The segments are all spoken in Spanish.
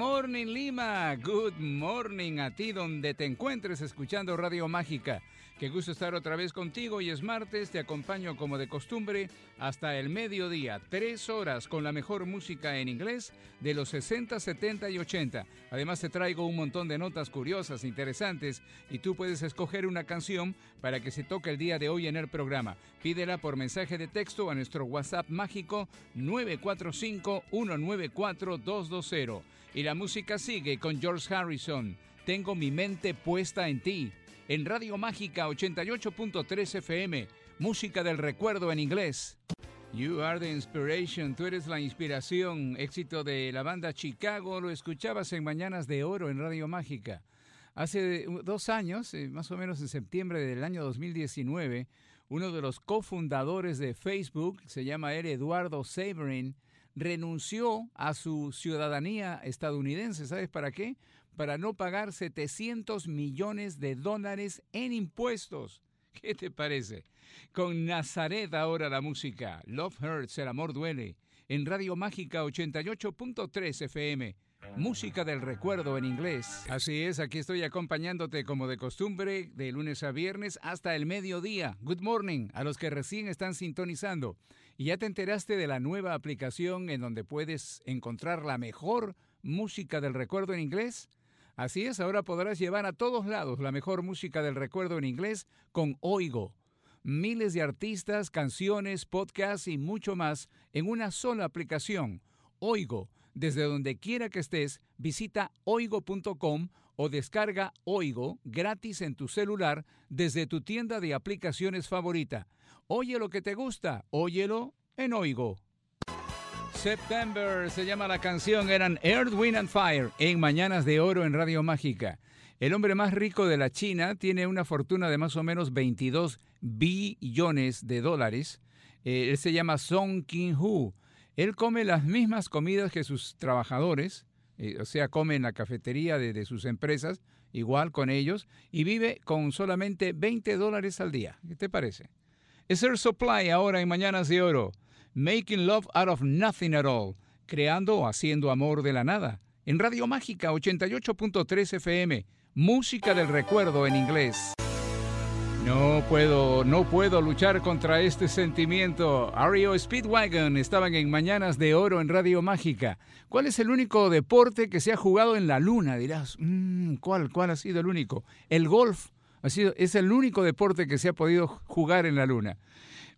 Morning Lima, good morning a ti donde te encuentres escuchando Radio Mágica. Qué gusto estar otra vez contigo y es martes, te acompaño como de costumbre hasta el mediodía, tres horas con la mejor música en inglés de los 60, 70 y 80. Además te traigo un montón de notas curiosas, interesantes y tú puedes escoger una canción para que se toque el día de hoy en el programa. Pídela por mensaje de texto a nuestro WhatsApp mágico 945-194-220. Y la música sigue con George Harrison. Tengo mi mente puesta en ti en Radio Mágica 88.3 FM, música del recuerdo en inglés. You are the inspiration, tú eres la inspiración, éxito de la banda Chicago, lo escuchabas en Mañanas de Oro en Radio Mágica. Hace dos años, eh, más o menos en septiembre del año 2019, uno de los cofundadores de Facebook, se llama él Eduardo Saverin, renunció a su ciudadanía estadounidense. ¿Sabes para qué? Para no pagar 700 millones de dólares en impuestos. ¿Qué te parece? Con Nazaret ahora la música. Love Hurts, el amor duele. En Radio Mágica 88.3 FM. Música del recuerdo en inglés. Así es, aquí estoy acompañándote como de costumbre de lunes a viernes hasta el mediodía. Good morning a los que recién están sintonizando. ¿Y ya te enteraste de la nueva aplicación en donde puedes encontrar la mejor música del recuerdo en inglés? Así es, ahora podrás llevar a todos lados la mejor música del recuerdo en inglés con Oigo. Miles de artistas, canciones, podcasts y mucho más en una sola aplicación. Oigo. Desde donde quiera que estés, visita oigo.com o descarga Oigo gratis en tu celular desde tu tienda de aplicaciones favorita. Oye lo que te gusta, óyelo en Oigo. September se llama la canción, eran Earth, Wind and Fire en Mañanas de Oro en Radio Mágica. El hombre más rico de la China tiene una fortuna de más o menos 22 billones de dólares. Eh, él se llama Song King-hu. Él come las mismas comidas que sus trabajadores, eh, o sea, come en la cafetería de, de sus empresas, igual con ellos, y vive con solamente 20 dólares al día. ¿Qué te parece? Es Air Supply ahora en Mañanas de Oro. Making Love Out of Nothing at All, creando o haciendo amor de la nada, en Radio Mágica 88.3 FM, música del recuerdo en inglés. No puedo, no puedo luchar contra este sentimiento. Ario Speedwagon estaban en Mañanas de Oro en Radio Mágica. ¿Cuál es el único deporte que se ha jugado en la luna? Dirás, mmm, ¿cuál, ¿cuál ha sido el único? El golf ha sido, es el único deporte que se ha podido jugar en la luna.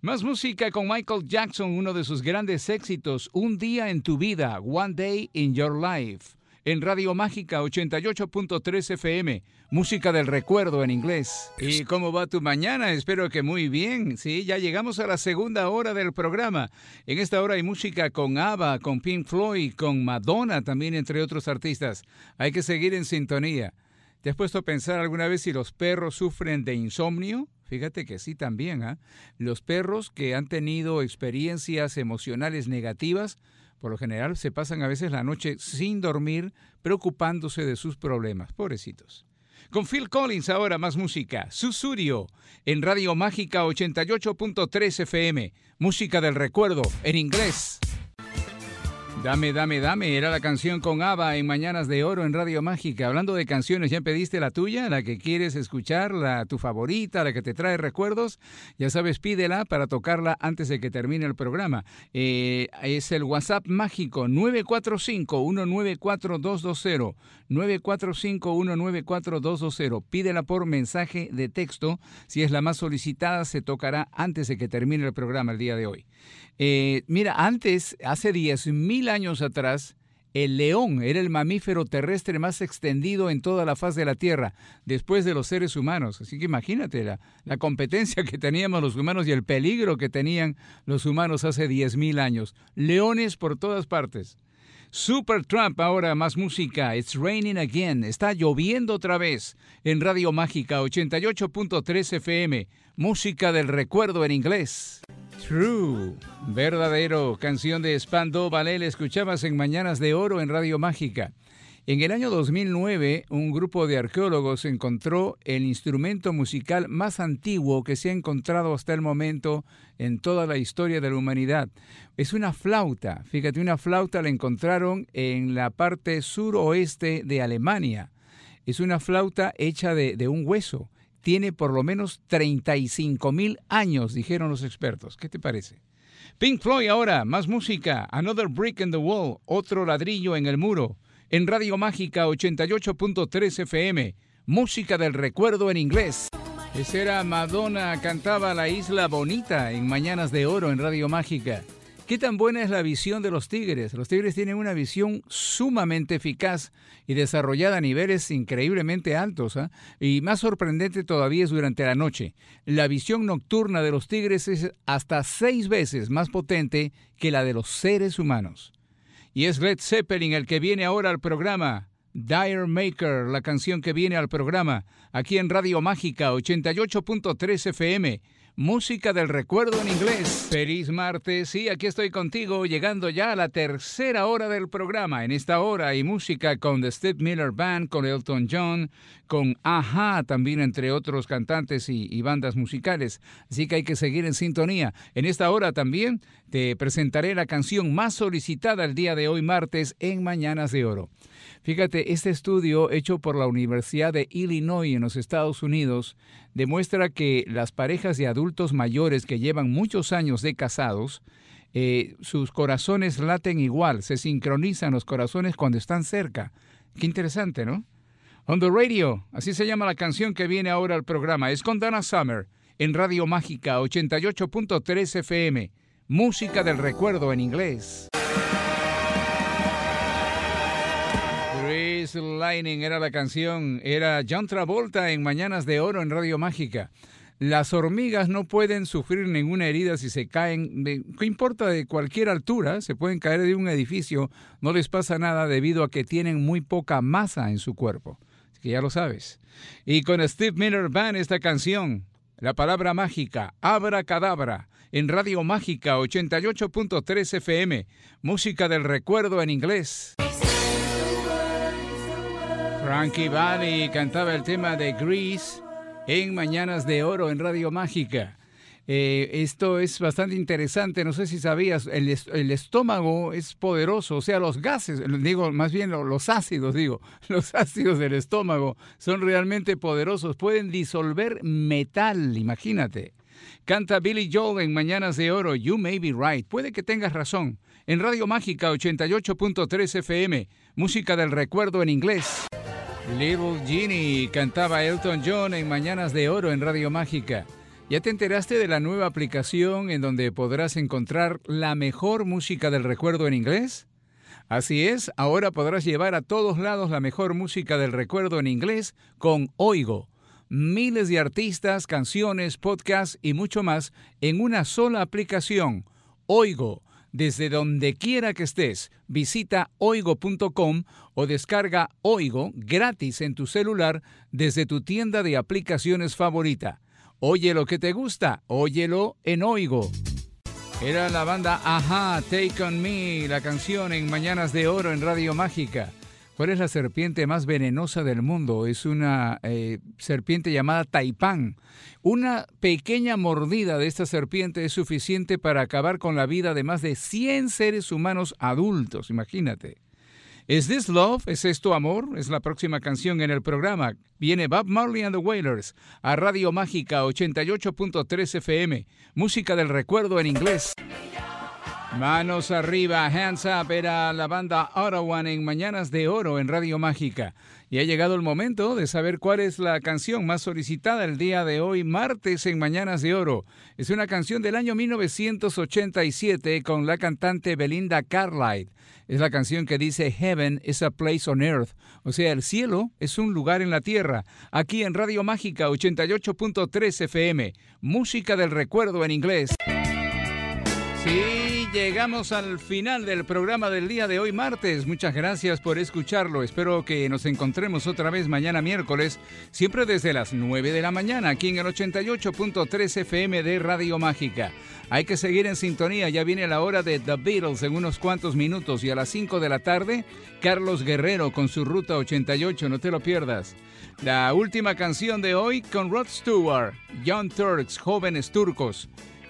Más música con Michael Jackson, uno de sus grandes éxitos, Un día en tu vida, One Day in Your Life. En Radio Mágica 88.3 FM, música del recuerdo en inglés. ¿Y cómo va tu mañana? Espero que muy bien. Sí, ya llegamos a la segunda hora del programa. En esta hora hay música con ABBA, con Pink Floyd, con Madonna también, entre otros artistas. Hay que seguir en sintonía. ¿Te has puesto a pensar alguna vez si los perros sufren de insomnio? Fíjate que sí también. ¿ah? Los perros que han tenido experiencias emocionales negativas, por lo general se pasan a veces la noche sin dormir, preocupándose de sus problemas. Pobrecitos. Con Phil Collins ahora más música. Susurio en Radio Mágica 88.3 FM. Música del recuerdo en inglés. Dame, dame, dame. Era la canción con Ava en Mañanas de Oro en Radio Mágica. Hablando de canciones, ¿ya pediste la tuya? ¿La que quieres escuchar? ¿La tu favorita? ¿La que te trae recuerdos? Ya sabes, pídela para tocarla antes de que termine el programa. Eh, es el WhatsApp mágico 945-194-220. 945-194-220. Pídela por mensaje de texto. Si es la más solicitada, se tocará antes de que termine el programa el día de hoy. Eh, mira, antes, hace 10.000 años atrás, el león era el mamífero terrestre más extendido en toda la faz de la Tierra, después de los seres humanos. Así que imagínate la, la competencia que teníamos los humanos y el peligro que tenían los humanos hace 10.000 años. Leones por todas partes. Super Trump, ahora más música. It's raining again. Está lloviendo otra vez. En Radio Mágica 88.3 FM. Música del recuerdo en inglés. True. Verdadero. Canción de Spando Ballet. Escuchabas en Mañanas de Oro en Radio Mágica. En el año 2009, un grupo de arqueólogos encontró el instrumento musical más antiguo que se ha encontrado hasta el momento en toda la historia de la humanidad. Es una flauta. Fíjate, una flauta la encontraron en la parte suroeste de Alemania. Es una flauta hecha de un hueso. Tiene por lo menos 35 mil años, dijeron los expertos. ¿Qué te parece? Pink Floyd ahora, más música. Another Brick in the Wall, otro ladrillo en el muro en Radio Mágica 88.3 FM. Música del recuerdo en inglés. Esa era Madonna, cantaba La Isla Bonita en Mañanas de Oro en Radio Mágica. ¿Qué tan buena es la visión de los tigres? Los tigres tienen una visión sumamente eficaz y desarrollada a niveles increíblemente altos. ¿ah? Y más sorprendente todavía es durante la noche. La visión nocturna de los tigres es hasta seis veces más potente que la de los seres humanos. Y es Led Zeppelin el que viene ahora al programa. Dire Maker, la canción que viene al programa, aquí en Radio Mágica 88.3 FM. Música del recuerdo en inglés. Feliz martes, sí, aquí estoy contigo, llegando ya a la tercera hora del programa. En esta hora hay música con The Steve Miller Band, con Elton John, con Aja, también entre otros cantantes y, y bandas musicales. Así que hay que seguir en sintonía. En esta hora también te presentaré la canción más solicitada el día de hoy, martes, en Mañanas de Oro. Fíjate, este estudio hecho por la Universidad de Illinois en los Estados Unidos demuestra que las parejas de adultos mayores que llevan muchos años de casados, eh, sus corazones laten igual, se sincronizan los corazones cuando están cerca. Qué interesante, ¿no? On the Radio, así se llama la canción que viene ahora al programa. Es con Dana Summer en Radio Mágica 88.3 FM. Música del recuerdo en inglés. Lightning era la canción, era John Travolta en Mañanas de Oro en Radio Mágica. Las hormigas no pueden sufrir ninguna herida si se caen, de, ¿qué importa de cualquier altura? Se pueden caer de un edificio, no les pasa nada debido a que tienen muy poca masa en su cuerpo. Así que ya lo sabes. Y con Steve Miller Band esta canción, la palabra mágica, Abra Cadabra, en Radio Mágica 88.3 FM, música del recuerdo en inglés. Frankie Valli cantaba el tema de Grease en Mañanas de Oro en Radio Mágica. Eh, esto es bastante interesante, no sé si sabías, el, el, estómago es poderoso, o sea, los gases, digo, más bien los ácidos, digo, los ácidos del estómago son realmente poderosos, pueden disolver metal, imagínate. Canta Billy Joel en Mañanas de Oro, You May Be Right, puede que tengas razón. En Radio Mágica 88.3 FM, música del recuerdo en inglés. Little Genie cantaba Elton John en Mañanas de Oro en Radio Mágica. ¿Ya te enteraste de la nueva aplicación en donde podrás encontrar la mejor música del recuerdo en inglés? Así es, ahora podrás llevar a todos lados la mejor música del recuerdo en inglés con Oigo. Miles de artistas, canciones, podcasts y mucho más en una sola aplicación. Oigo desde donde quiera que estés, visita oigo.com o descarga Oigo gratis en tu celular desde tu tienda de aplicaciones favorita. Oye lo que te gusta, óyelo en Oigo. Era la banda Aja, Take On Me, la canción en Mañanas de Oro en Radio Mágica. ¿Cuál es la serpiente más venenosa del mundo? Es una eh, serpiente llamada taipán. Una pequeña mordida de esta serpiente es suficiente para acabar con la vida de más de 100 seres humanos adultos, imagínate. ¿Es This Love? ¿Es esto amor? Es la próxima canción en el programa. Viene Bob Marley and the Wailers a Radio Mágica 88.3 FM. Música del recuerdo en inglés. Manos arriba, hands up, era la banda Ottawa en Mañanas de Oro en Radio Mágica. Y ha llegado el momento de saber cuál es la canción más solicitada el día de hoy, martes en Mañanas de Oro. Es una canción del año 1987 con la cantante Belinda Carlisle. Es la canción que dice Heaven is a place on earth, o sea, el cielo es un lugar en la tierra. Aquí en Radio Mágica 88.3 FM, música del recuerdo en inglés. Sí llegamos al final del programa del día de hoy martes. Muchas gracias por escucharlo. Espero que nos encontremos otra vez mañana miércoles, siempre desde las 9 de la mañana, aquí en el 88.3 FM de Radio Mágica. Hay que seguir en sintonía, ya viene la hora de The Beatles en unos cuantos minutos y a las 5 de la tarde, Carlos Guerrero con su Ruta 88, no te lo pierdas. La última canción de hoy con Rod Stewart, Young Turks, Jóvenes Turcos